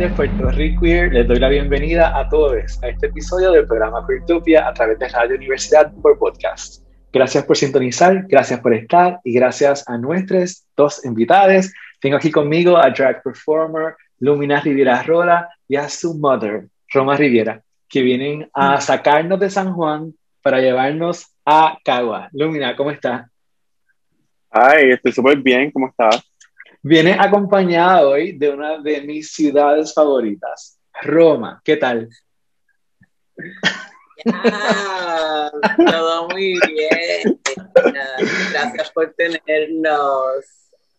Tardes Puerto Rico. Les doy la bienvenida a todos a este episodio del programa Queertopia a través de Radio Universidad por podcast. Gracias por sintonizar, gracias por estar y gracias a nuestros dos invitados. Tengo aquí conmigo a drag performer Lumina Riviera Rola y a su mother, Roma Riviera, que vienen a mm. sacarnos de San Juan para llevarnos a Cagua. Lumina, ¿cómo estás? Ay, estoy súper bien, ¿cómo estás? Viene acompañado hoy de una de mis ciudades favoritas, Roma. ¿Qué tal? todo muy bien. Gracias por tenernos.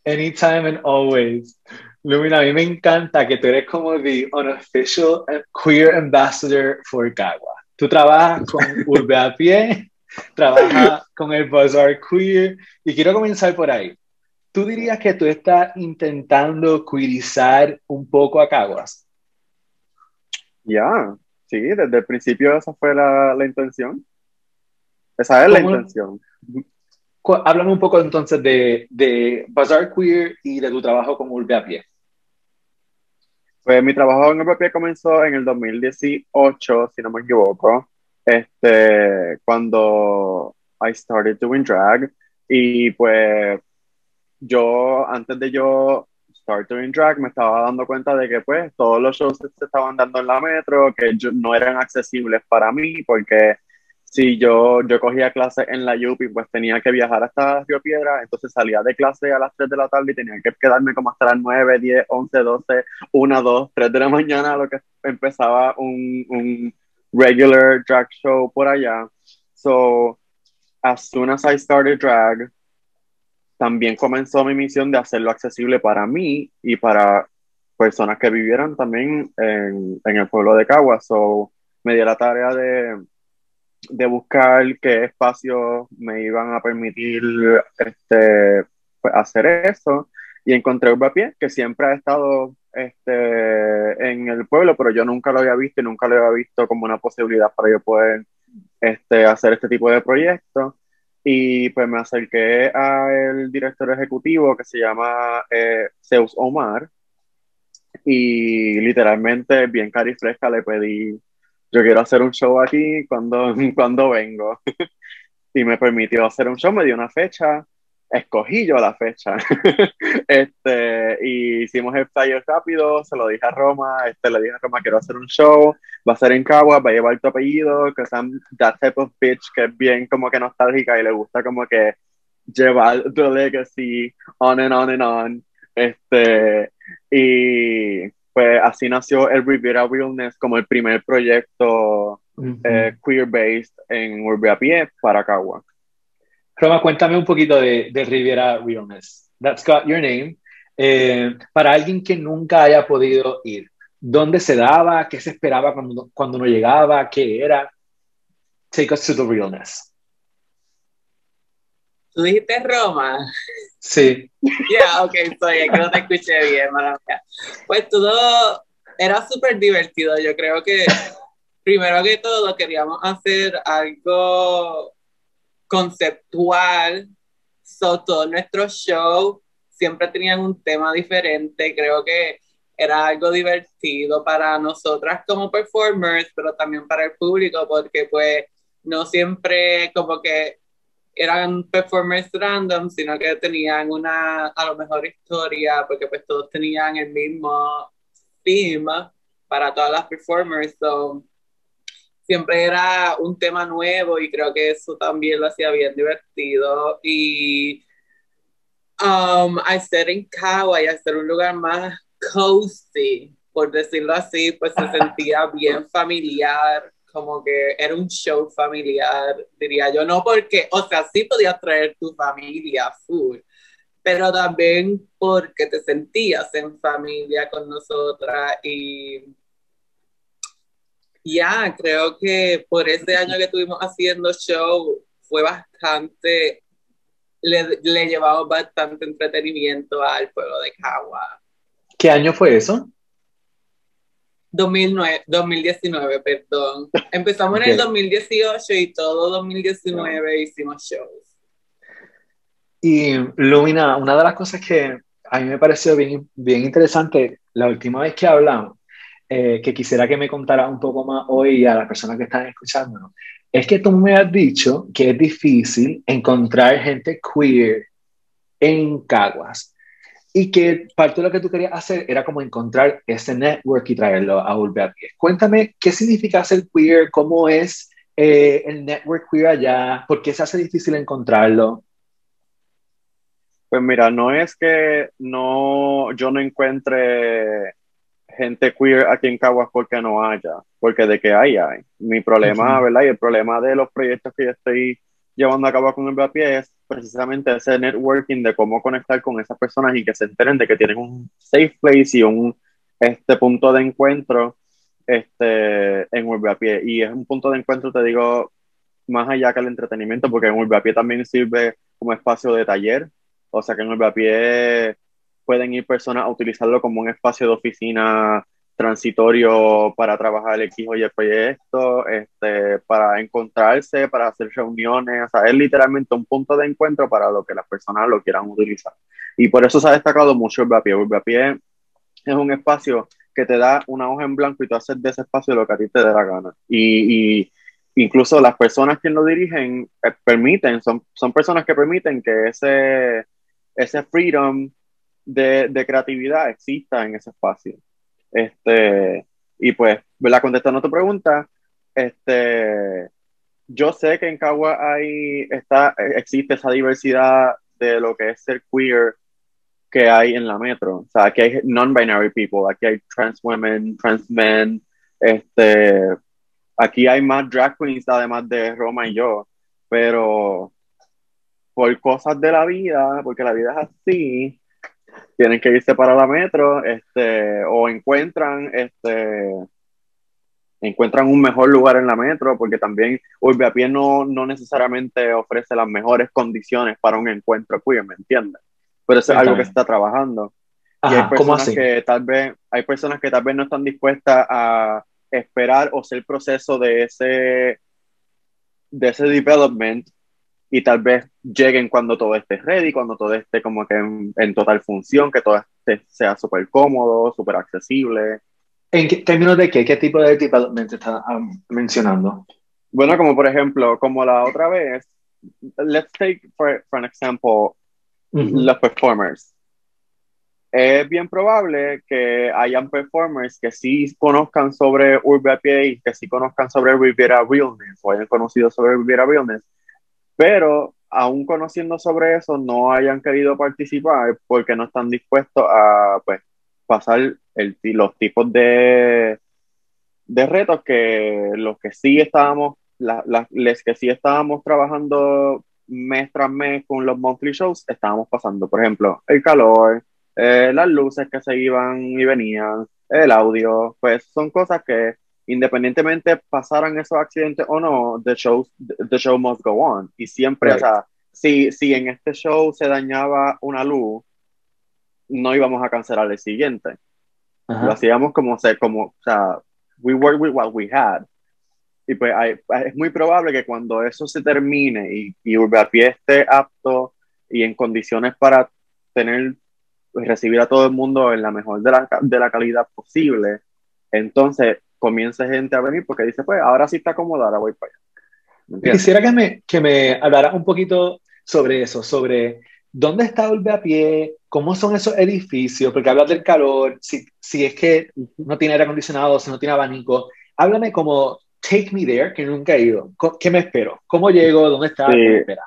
Anytime and always. Lumina, a mí me encanta que tú eres como the unofficial queer ambassador for Cagua. Tú trabajas con Urbe a Pie, trabajas con el Bazaar Queer, y quiero comenzar por ahí. ¿Tú dirías que tú estás intentando queerizar un poco a Caguas? Ya, sí, desde el principio esa fue la, la intención. Esa es la intención. Háblame un poco entonces de, de Bazaar Queer y de tu trabajo con Urbe a Pie. Pues mi trabajo en Urbe a Pie comenzó en el 2018, si no me equivoco, este, cuando I started doing drag. Y pues yo, antes de yo start doing drag, me estaba dando cuenta de que pues todos los shows se estaban dando en la metro, que no eran accesibles para mí, porque si yo, yo cogía clases en la UPI, pues tenía que viajar hasta Río Piedra, entonces salía de clase a las 3 de la tarde y tenía que quedarme como hasta las 9, 10, 11, 12, 1, 2, 3 de la mañana, lo que empezaba un, un regular drag show por allá. So, as soon as I started drag, también comenzó mi misión de hacerlo accesible para mí y para personas que vivieran también en, el pueblo de Caguas. So, me di la tarea de, de buscar qué espacios me iban a permitir este, pues, hacer eso. Y encontré Urbapié, que siempre ha estado este, en el pueblo, pero yo nunca lo había visto y nunca lo había visto como una posibilidad para yo poder este, hacer este tipo de proyectos. Y pues me acerqué al director ejecutivo que se llama eh, Zeus Omar. Y literalmente, bien cari fresca, le pedí, yo quiero hacer un show aquí cuando, cuando vengo. y me permitió hacer un show, me dio una fecha escogí yo la fecha. este, y hicimos el flyer rápido, se lo dije a Roma, este, le dije a Roma, quiero hacer un show, va a ser en Cagua, va a llevar tu apellido, que son that type of bitch que es bien como que nostálgica y le gusta como que llevar the legacy on and on and on. Este, y pues así nació el Riviera Realness como el primer proyecto eh, queer-based en Urbe Pie para Cagua. Roma, cuéntame un poquito de, de Riviera Realness. That's got your name. Eh, para alguien que nunca haya podido ir, ¿dónde se daba? ¿Qué se esperaba cuando, cuando uno llegaba? ¿Qué era? Take us to the realness. ¿Tú dijiste Roma? Sí. Ya, yeah, ok, soy que no te escuché bien, maravilla. Pues todo era súper divertido. Yo creo que primero que todo queríamos hacer algo conceptual. So, todos nuestros shows siempre tenían un tema diferente. Creo que era algo divertido para nosotras como performers, pero también para el público, porque pues no siempre como que eran performers random, sino que tenían una, a lo mejor, historia, porque pues todos tenían el mismo tema para todas las performers. So, siempre era un tema nuevo y creo que eso también lo hacía bien divertido. Y um, al ser en Cagua y al ser un lugar más cozy, por decirlo así, pues se sentía bien familiar, como que era un show familiar, diría yo. No porque, o sea, sí podías traer tu familia full, pero también porque te sentías en familia con nosotras y ya, creo que por ese año que estuvimos haciendo show fue bastante, le, le llevamos bastante entretenimiento al pueblo de Cagua. ¿Qué año fue eso? 2009, 2019, perdón. Empezamos en el 2018 y todo 2019 hicimos shows. Y Lumina, una de las cosas que a mí me pareció bien, bien interesante la última vez que hablamos, eh, que quisiera que me contara un poco más hoy a las personas que están escuchándonos, es que tú me has dicho que es difícil encontrar gente queer en Caguas y que parte de lo que tú querías hacer era como encontrar ese network y traerlo a volver a pie. Cuéntame, ¿qué significa ser queer? ¿Cómo es eh, el network queer allá? ¿Por qué se hace difícil encontrarlo? Pues mira, no es que no, yo no encuentre gente queer aquí en Caguas porque no haya, porque de que hay, hay. Mi problema, ¿verdad? Y el problema de los proyectos que yo estoy llevando a cabo con el BAPI es precisamente ese networking de cómo conectar con esas personas y que se enteren de que tienen un safe place y un este punto de encuentro este, en Urbapié. Y es un punto de encuentro, te digo, más allá que el entretenimiento, porque en Urbapié también sirve como espacio de taller. O sea que en Urbapié pueden ir personas a utilizarlo como un espacio de oficina transitorio para trabajar el X o Y proyecto, este, para encontrarse, para hacer reuniones, o sea, es literalmente un punto de encuentro para lo que las personas lo quieran utilizar. Y por eso se ha destacado mucho el Vapié. El Vapié es un espacio que te da una hoja en blanco y tú haces de ese espacio lo que a ti te dé la gana. Y, y incluso las personas que lo dirigen eh, permiten, son, son personas que permiten que ese, ese freedom de, de creatividad exista en ese espacio. Este, y pues, ¿verdad? Contestando a tu pregunta, este, yo sé que en Cagua hay, está, existe esa diversidad de lo que es ser queer que hay en la metro. O sea, aquí hay non-binary people, aquí hay trans women, trans men, este, aquí hay más drag queens además de Roma y yo, pero por cosas de la vida, porque la vida es así, tienen que irse para la metro, este, o encuentran, este, encuentran un mejor lugar en la metro, porque también Urbe no, no necesariamente ofrece las mejores condiciones para un encuentro queer, ¿me entiendes? Pero eso es algo que se está trabajando. y hay personas que tal vez, hay personas que tal vez no están dispuestas a esperar o ser proceso de ese, de ese development y tal vez lleguen cuando todo esté ready, cuando todo esté como que en, total función, que todo esté, sea súper cómodo, súper accesible. ¿En qué, términos de qué? ¿Qué tipo de development está um, mencionando? Bueno, como por ejemplo, como la otra vez, let's take for, for an example, los performers. Es bien probable que hayan performers que sí conozcan sobre Urbe y que sí conozcan sobre Riviera Realness o hayan conocido sobre Riviera Realness, pero aún conociendo sobre eso no hayan querido participar porque no están dispuestos a pues, pasar el, los tipos de, de retos que los que sí estábamos, la, les que sí estábamos trabajando mes tras mes con los monthly shows, estábamos pasando, por ejemplo, el calor, eh, las luces que se iban y venían, el audio, pues son cosas que independientemente pasaran esos accidentes o no, the show, the show must go on. Y siempre, o sea, si, si en este show se dañaba una luz, no íbamos a cancelar el siguiente. Lo hacíamos como, se, como, o sea, we work with what we had. Y pues es muy probable que cuando eso se termine y, y Urbapié esté apto y en condiciones para tener, recibir a todo el mundo en la mejor de la, de la calidad posible, entonces comience gente a venir porque dice, pues ahora sí está cómoda, ahora voy para allá. Quisiera que me, que me hablara un poquito sobre eso, sobre dónde está el a pie, cómo son esos edificios, porque hablas del calor, si, si es que no tiene aire acondicionado, si no tiene abanico. Háblame como take me there, que nunca he ido. ¿Qué me espero? ¿Cómo llego? ¿Dónde está? ¿Qué me espera?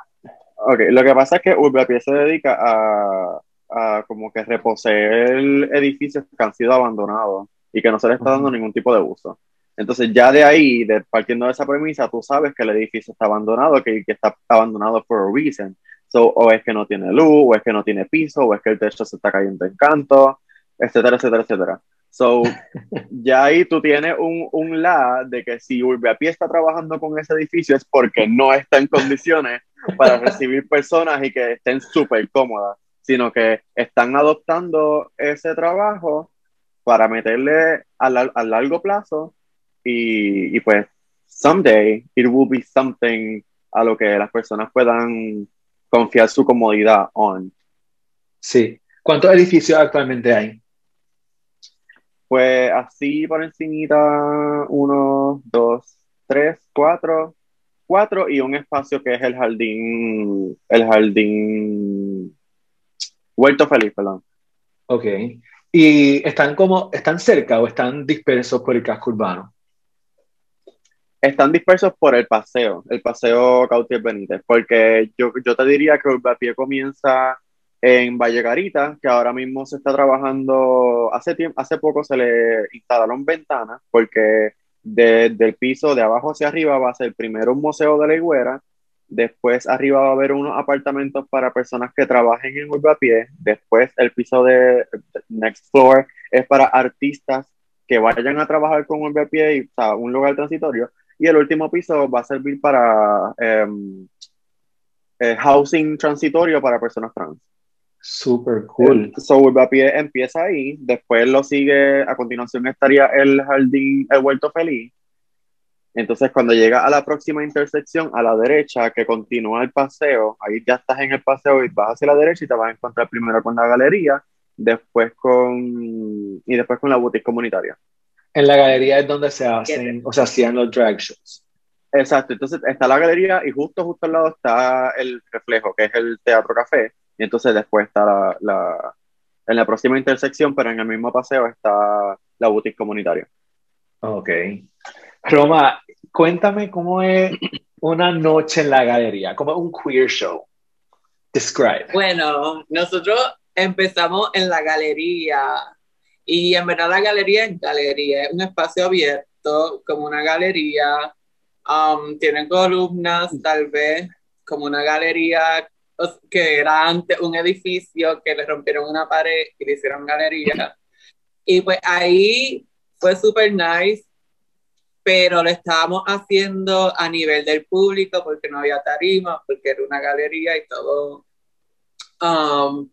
Ok, lo que pasa es que Urbapié se dedica a, a como que reposeer edificios que han sido abandonados y que no se le está dando ningún tipo de uso. Entonces ya de ahí, de, partiendo de esa premisa, tú sabes que el edificio está abandonado, que, que está abandonado por a reason. So, o es que no tiene luz, o es que no tiene piso, o es que el techo se está cayendo en canto, etcétera, etcétera, etcétera. So, ya ahí tú tienes un, un la de que si Urbiapi está trabajando con ese edificio es porque no está en condiciones para recibir personas y que estén súper cómodas, sino que están adoptando ese trabajo para meterle a, a largo plazo y, y, pues someday it will be something a lo que las personas puedan confiar su comodidad on. Sí, ¿Cuántos edificios actualmente hay? Pues así por encimita, uno, dos, tres, cuatro, cuatro y un espacio que es el jardín, el jardín Huerto Feliz, perdón. Ok. ¿Y están como, están cerca o están dispersos por el casco urbano? Están dispersos por el paseo, el paseo Cautier Benítez, porque yo, yo te diría que Urbapié comienza en Valle Garita, que ahora mismo se está trabajando, hace, tiempo, hace poco se le instalaron ventanas, porque desde el piso de abajo hacia arriba va a ser primero un museo de la higuera, después arriba va a haber unos apartamentos para personas que trabajen en Urbapié, después el piso de next floor es para artistas que vayan a trabajar con Urbapié y o sea, un lugar transitorio, y el último piso va a servir para um, eh, housing transitorio para personas trans. Super cool. Eh, so Urbapié empieza ahí, después lo sigue, a continuación estaría el jardín, el huerto feliz. Entonces, cuando llega a la próxima intersección, a la derecha, que continúa el paseo, ahí ya estás en el paseo y vas hacia la derecha y te vas a encontrar primero con la galería, después con, y después con la boutique comunitaria. En la galería es donde se hacen, o se hacían los drag shows. Exacto, entonces está la galería y justo, justo al lado está el reflejo, que es el teatro café, y entonces después está la, la en la próxima intersección, pero en el mismo paseo está la boutique comunitaria. Ok. Roma, cuéntame cómo es una noche en la galería, como un queer show. Describe. Bueno, nosotros empezamos en la galería y en verdad la galería es galería, es un espacio abierto, como una galería. Um, tiene columnas, tal vez, como una galería que era antes un edificio que le rompieron una pared y le hicieron galería. Y pues ahí fue súper nice, pero lo estábamos haciendo a nivel del público porque no había tarima, porque era una galería y todo. Um,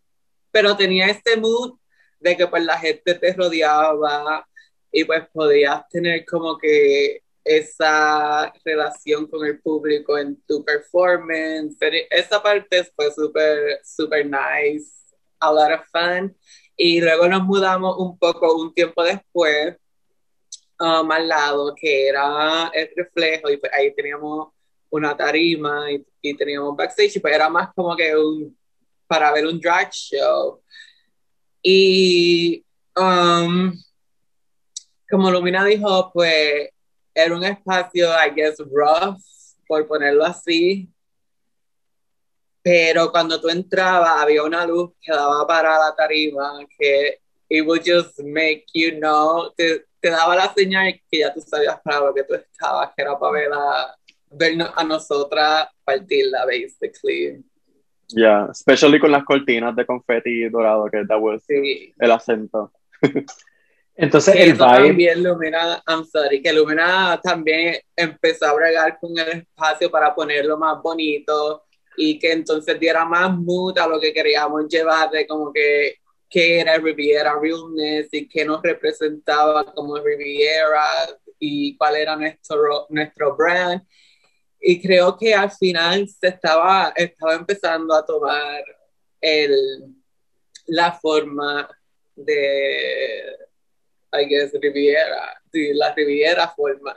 pero tenía este mood de que pues la gente te rodeaba y pues podías tener como que esa relación con el público en tu performance. Esa parte fue súper, súper nice, a lot of fun. Y luego nos mudamos un poco un tiempo después um, al lado, que era el reflejo, y pues ahí teníamos una tarima y, y teníamos backstage, y pues era más como que un, para ver un drag show. Y um, como Lumina dijo, pues era un espacio, I guess, rough, por ponerlo así. Pero cuando tú entrabas, había una luz que daba para la tarima, que it would just make you know, te daba la señal que ya tú sabías para lo que tú estabas, que era para ver a, vernos a nosotras partirla, basically. Yeah, especially con las cortinas de confeti dorado, que that was Sí. el acento. Entonces, el vibe, también Lumina, I'm sorry, que Lumina también empezó a bregar con el espacio para ponerlo más bonito y que entonces diera más mood a lo que queríamos llevar de como que qué era Riviera Realness y qué nos representaba como Riviera y cuál era nuestro, nuestro brand. Y creo que al final se estaba, estaba empezando a tomar el, la forma de, I guess, Riviera, sí, la Riviera forma.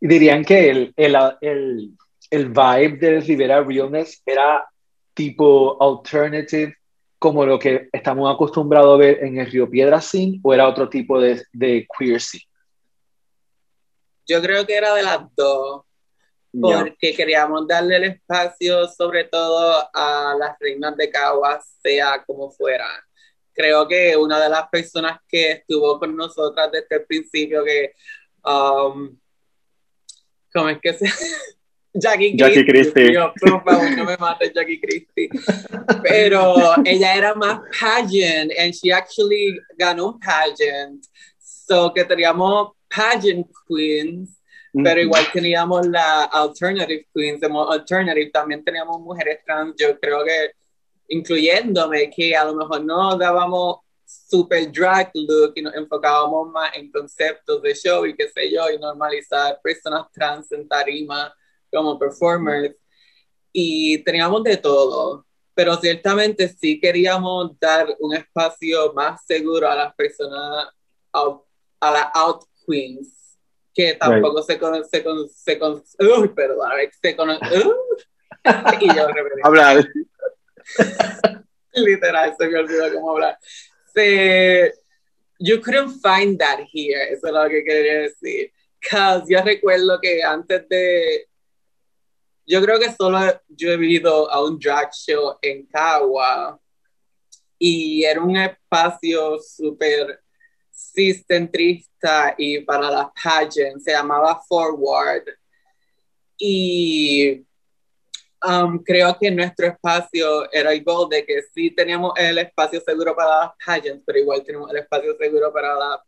dirían que el, el, el, el vibe del Rivera Realness era tipo alternative, como lo que estamos acostumbrados a ver en el Río Piedra Scene, o era otro tipo de, de queer scene. Yo creo que era de las dos, porque queríamos darle el espacio sobre todo a las reinas de Caguas, sea como fuera. Creo que una de las personas que estuvo con nosotras desde el principio, que, um, ¿cómo es que se Jackie, Jackie Christie. Dios, por favor, no me mates, Jackie Christie. Pero ella era más pageant, and she actually ganó un pageant. So que teníamos pageant queens, pero igual teníamos la alternative queens, alternative también teníamos mujeres trans, yo creo que incluyéndome, que a lo mejor no dábamos super drag look y nos enfocábamos más en conceptos de show y qué sé yo, y normalizar personas trans en tarima como performers. Y teníamos de todo, pero ciertamente sí queríamos dar un espacio más seguro a las personas, a las out queens, que tampoco se conoce, se, con, se, con, uy, perdón, se conoce, uh, y yo Hablar. Literal, se me olvidó cómo hablar. Se, you couldn't find that here, eso es lo que quería decir. Cause yo recuerdo que antes de, yo creo que solo yo he ido a un drag show en Cagua y era un espacio súper ciscentrista y para las pageants, se llamaba Forward. Y um, creo que nuestro espacio era igual de que sí teníamos el espacio seguro para las pageants, pero igual tenemos el espacio seguro para las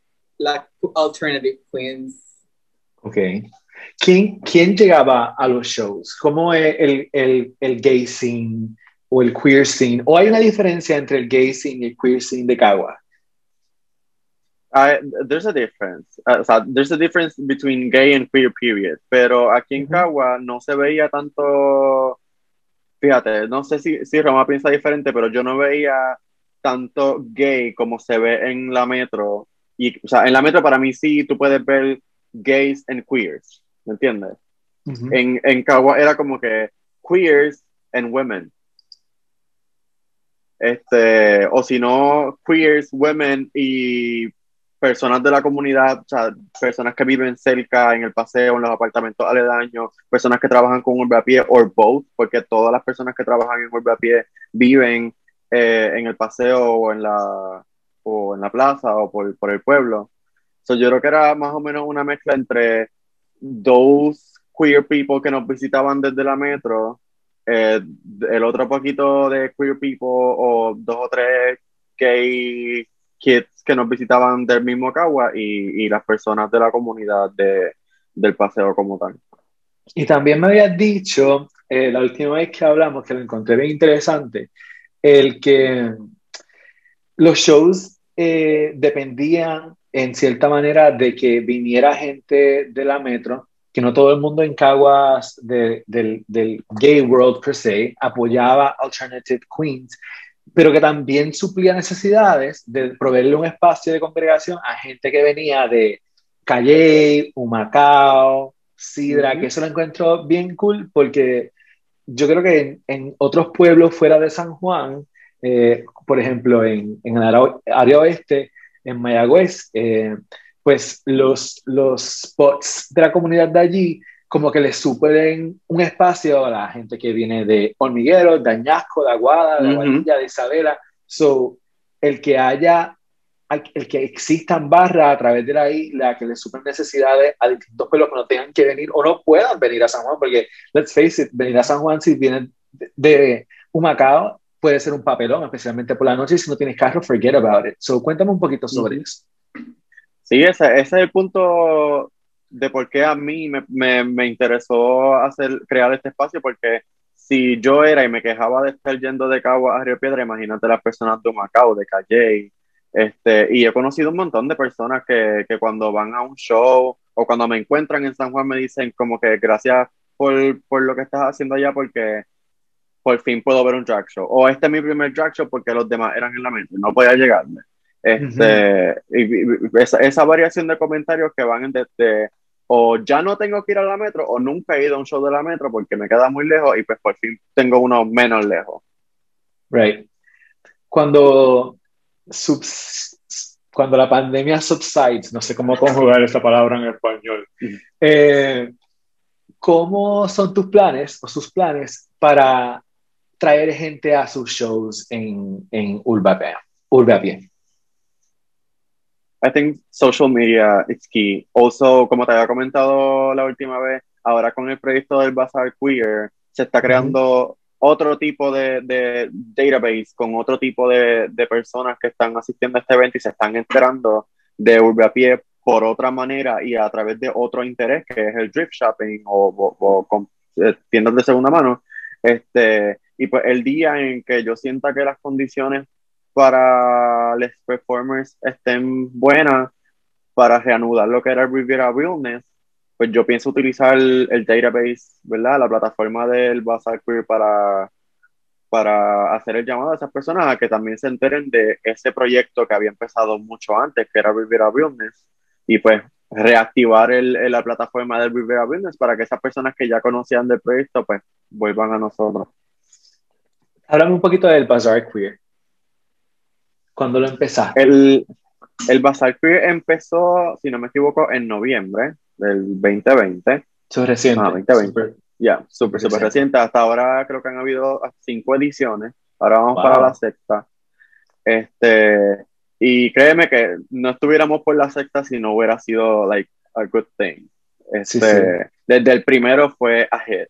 la alternative queens. Ok. ¿Quién, ¿Quién llegaba a los shows? ¿Cómo es el, el, el gay scene o el queer scene? ¿O hay una diferencia entre el gay scene y el queer scene de Cagua? Uh, there's a difference. Uh, o sea, there's a difference between gay and queer period. Pero aquí en Cagua no se veía tanto. Fíjate, no sé si, si Roma piensa diferente, pero yo no veía tanto gay como se ve en la metro. Y, o sea, en la metro para mí sí, tú puedes ver gays and queers, ¿me entiendes? en, en Cagua era como que queers and women. Este, o si no, queers, women y personas de la comunidad, o sea, personas que viven cerca, en el paseo, en los apartamentos aledaños, personas que trabajan con urbe a pie, o both, porque todas las personas que trabajan en urbe a pie viven eh, en el paseo o en la, o en la plaza o por, por el pueblo. So, yo creo que era más o menos una mezcla entre dos queer people que nos visitaban desde la metro, eh, el otro poquito de queer people o dos o tres gay kids que nos visitaban del mismo Cagua y, y las personas de la comunidad de, del paseo como tal. Y también me habías dicho, eh, la última vez que hablamos, que lo encontré bien interesante, el que los shows eh, dependían en cierta manera de que viniera gente de la metro, que no todo el mundo en Caguas del, del gay world per se apoyaba Alternative Queens, pero que también suplía necesidades de proveerle un espacio de congregación a gente que venía de Calle, Humacao, Sidra, que eso lo encuentro bien cool porque yo creo que en, otros pueblos fuera de San Juan, eh, por ejemplo, en, en el área oeste, en Mayagüez, eh, pues los, los spots de la comunidad de allí como que le superen un espacio a la gente que viene de Hormiguero, de Añasco, de Aguada, de Aguadilla, de Isabela. So, el que haya, el que existan barras a través de la isla que le superen necesidades a distintos pueblos que no tengan que venir o no puedan venir a San Juan, porque, let's face it, venir a San Juan si vienen de, de Humacao puede ser un papelón, especialmente por la noche, si no tienes carro, forget about it. So, cuéntame un poquito sobre eso. Sí, ese, ese, es el punto de por qué a mí me, me, me, interesó hacer, crear este espacio, porque si yo era y me quejaba de estar yendo de Cabo a Río Piedra, imagínate las personas de Macao, de Calle, este, y he conocido un montón de personas que, que, cuando van a un show o cuando me encuentran en San Juan me dicen como que gracias por, por lo que estás haciendo allá porque por fin puedo ver un drag show. O este es mi primer drag show porque los demás eran en la mente, no podía llegarme. Este, y, esa, esa, variación de comentarios que van desde o ya no tengo que ir a la metro o nunca he ido a un show de la metro porque me queda muy lejos y pues por fin tengo uno menos lejos. Right. Cuando, cuando la pandemia subsides, no sé cómo conjugar esa palabra en español, eh, ¿cómo son tus planes o sus planes para traer gente a sus shows en, en Urbapea, Urbapia. I think social media is key. Also, como te había comentado la última vez, ahora con el proyecto del Bazaar Queer, se está creando otro tipo de, de, database con otro tipo de, de, personas que están asistiendo a este evento y se están enterando de Urbapié por otra manera y a través de otro interés que es el drift shopping o, o, con eh, tiendas de segunda mano. Este, y pues el día en que yo sienta que las condiciones para los performers estén buenas para reanudar lo que era el Riviera Realness, pues yo pienso utilizar el, database, ¿verdad? La plataforma del Bazaar Queer para, para hacer el llamado a esas personas a que también se enteren de ese proyecto que había empezado mucho antes, que era Rivera Business, y pues reactivar el, la plataforma de Rivera Business para que esas personas que ya conocían del proyecto pues vuelvan a nosotros. Háblame un poquito del Bazaar Queer. ¿Cuándo lo empezaste? El, el Bazaar Queer empezó, si no me equivoco, en noviembre del 2020. Eso reciente. Ah, 2020. Ya, súper, súper reciente. Hasta ahora creo que han habido cinco ediciones. Ahora vamos para la sexta. Este, y créeme que no estuviéramos por la sexta si no hubiera sido, like, a good thing. Este, Desde el primero fue ahead.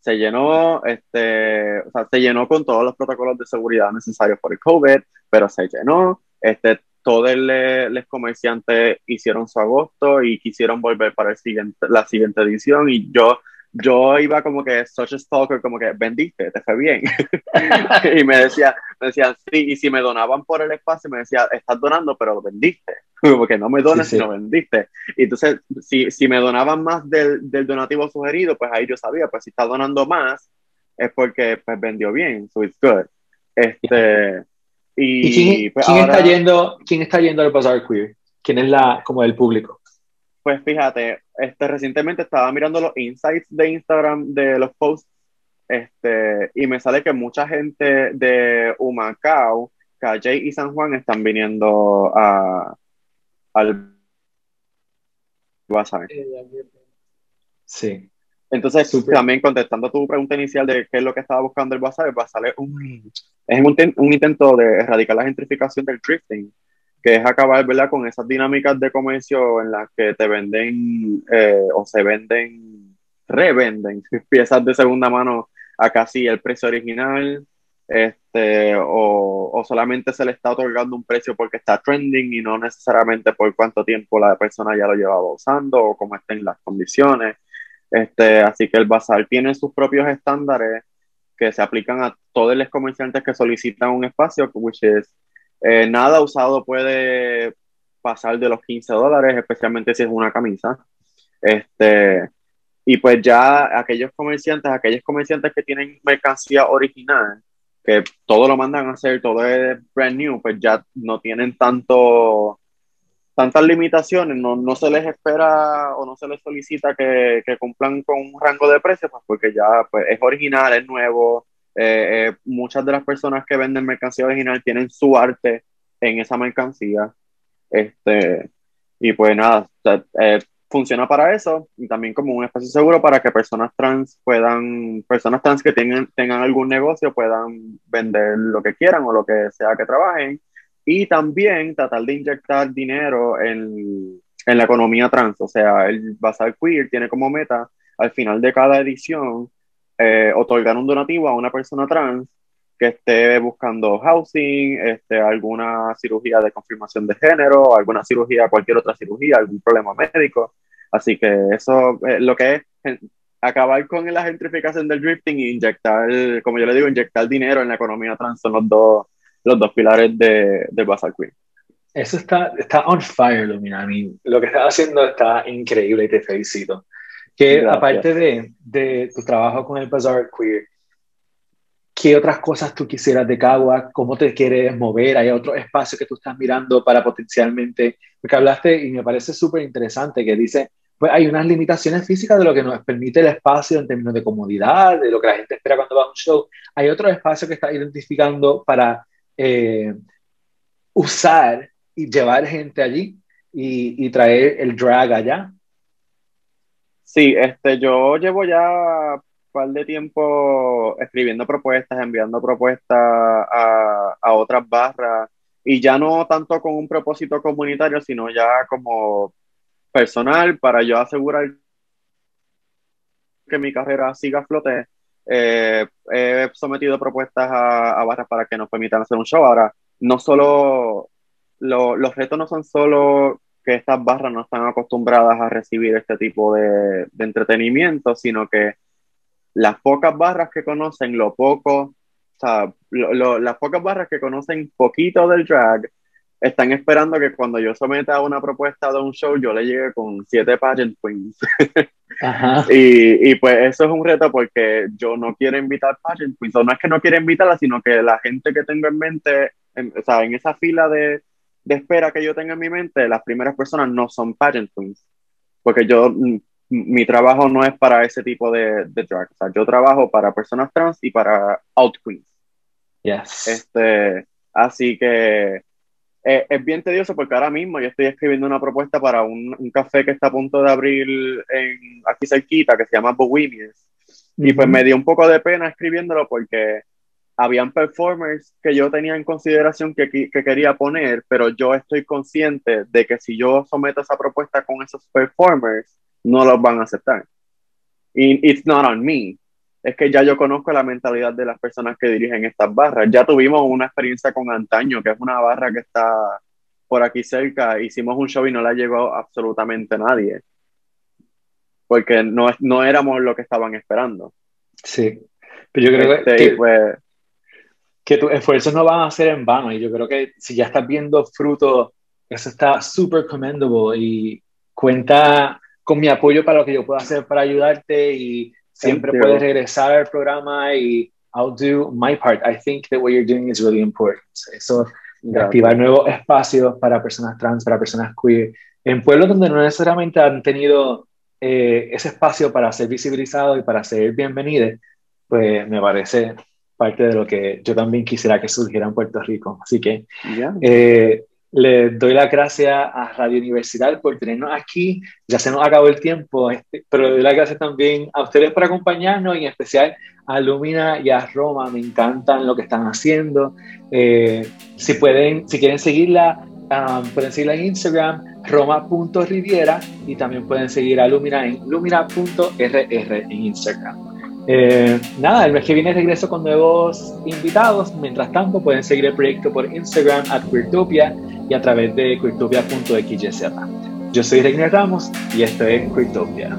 Se llenó, este, o sea, se llenó con todos los protocolos de seguridad necesarios por el COVID, pero se llenó. Este, todos los comerciantes hicieron su agosto y quisieron volver para el siguiente, la siguiente edición y yo yo iba como que such a stalker, como que vendiste, te fue bien. y me decía, me decían, sí, y si me donaban por el espacio, me decía, estás donando, pero lo vendiste. Porque no me dones, sino vendiste. Y entonces, si, si me donaban más del, del, donativo sugerido, pues ahí yo sabía, pues si está donando más, es porque pues vendió bien, so it's good. Este, y, quién, pues, está yendo, quién está yendo al Bazaar Queer? ¿Quién es la, como el público? Pues fíjate, este, recientemente estaba mirando los insights de Instagram de los posts este, y me sale que mucha gente de Humacao, Calle y San Juan están viniendo a, al WhatsApp. Sí. Entonces, también contestando tu pregunta inicial de qué es lo que estaba buscando el WhatsApp, el WhatsApp es un, es un, un intento de erradicar la gentrificación del drifting que es acabar ¿verdad? con esas dinámicas de comercio en las que te venden eh, o se venden, revenden piezas de segunda mano a casi el precio original, este, o, o, solamente se le está otorgando un precio porque está trending y no necesariamente por cuánto tiempo la persona ya lo llevaba usando o cómo estén las condiciones. Este, así que el bazar tiene sus propios estándares que se aplican a todos los comerciantes que solicitan un espacio, which is eh, nada usado puede pasar de los 15 dólares, especialmente si es una camisa. Este, y pues ya aquellos comerciantes, aquellos comerciantes que tienen mercancía original, que todo lo mandan a hacer, todo es brand new, pues ya no tienen tanto tantas limitaciones, no, no se les espera o no se les solicita que, que cumplan con un rango de precios, pues porque ya pues, es original, es nuevo, eh, eh, muchas de las personas que venden mercancía original tienen su arte en esa mercancía. Este, y pues nada, eh, funciona para eso y también como un espacio seguro para que personas trans puedan, personas trans que tengan, tengan algún negocio puedan vender lo que quieran o lo que sea que trabajen. Y también tratar de inyectar dinero en, en la economía trans. O sea, el Bazar Queer tiene como meta al final de cada edición eh, otorgar un donativo a una persona trans que esté buscando housing, este, alguna cirugía de confirmación de género, alguna cirugía, cualquier otra cirugía, algún problema médico. Así que eso, eh, lo que es acabar con la gentrificación del drifting e inyectar, como yo le digo, inyectar dinero en la economía trans son los dos, los dos pilares de, de Basal Queen. Eso está, está on fire, Lumina. Lo que estás haciendo está increíble y te felicito. Que aparte de, de, tu trabajo con el Bazaar Queer, ¿qué otras cosas tú quisieras de Cagua? ¿Cómo te quieres mover? ¿Hay otro espacio que tú estás mirando para potencialmente? Porque hablaste y me parece súper interesante que dice, pues hay unas limitaciones físicas de lo que nos permite el espacio en términos de comodidad, de lo que la gente espera cuando va a un show. Hay otro espacio que está identificando para eh, usar y llevar gente allí y, y traer el drag allá. Sí, este, yo llevo ya un par de tiempo escribiendo propuestas, enviando propuestas a, a otras barras y ya no tanto con un propósito comunitario, sino ya como personal para yo asegurar que mi carrera siga a flote. Eh, he sometido propuestas a, a, barras para que nos permitan hacer un show. Ahora, no solo, lo, los retos no son solo que estas barras no están acostumbradas a recibir este tipo de, de entretenimiento, sino que las pocas barras que conocen lo poco, o sea, lo, las pocas barras que conocen poquito del drag, están esperando que cuando yo someta una propuesta de un show, yo le llegue con siete pageant queens. y, y, pues eso es un reto porque yo no quiero invitar pageant queens. O no es que no quiera invitarla, sino que la gente que tengo en mente, o sea, en esa fila de, de, espera que yo tenga en mi mente, las primeras personas no son pageant queens. Porque yo, mi trabajo no es para ese tipo de, de drag. O sea, yo trabajo para personas trans y para out queens. Yes. Este, así que eh, es bien tedioso porque ahora mismo yo estoy escribiendo una propuesta para un, un café que está a punto de abrir en, aquí cerquita, que se llama Bohemians. Y pues me dio un poco de pena escribiéndolo porque habían performers que yo tenía en consideración que, que, quería poner, pero yo estoy consciente de que si yo someto esa propuesta con esos performers, no los van a aceptar. Y it's not on me es que ya yo conozco la mentalidad de las personas que dirigen estas barras. Ya tuvimos una experiencia con Antaño, que es una barra que está por aquí cerca. Hicimos un show y no la llegó absolutamente nadie. Porque no, no éramos lo que estaban esperando. Sí. Pero yo creo que, este, pues, que tus esfuerzos no van a ser en vano. Y yo creo que si ya estás viendo frutos, eso está súper commendable. Y cuenta con mi apoyo para lo que yo pueda hacer para ayudarte y Siempre puedes regresar al programa y I'll do my part. I think that what you're doing is really important. Eso, activar nuevos espacios para personas trans, para personas queer, en pueblos donde no necesariamente han tenido eh, ese espacio para ser visibilizados y para ser bienvenidos, pues me parece parte de lo que yo también quisiera que surgiera en Puerto Rico. Así que eh, le doy las gracias a Radio Universidad por tenernos aquí. Ya se nos acabó el tiempo, este, pero le doy las gracias también a ustedes por acompañarnos y en especial a Lumina y a Roma. Me encantan lo que están haciendo. Eh, si pueden, si quieren seguirla, um, pueden seguirla en Instagram, roma.riviera y también pueden seguir a Lumina en lumina.rr en Instagram. Eh, nada, el mes que viene regreso con nuevos invitados. Mientras tanto, pueden seguir el proyecto por Instagram, at Queertopia, y a través de queertopia.xyz. Yo soy Reiner Ramos y esto es Queertopia.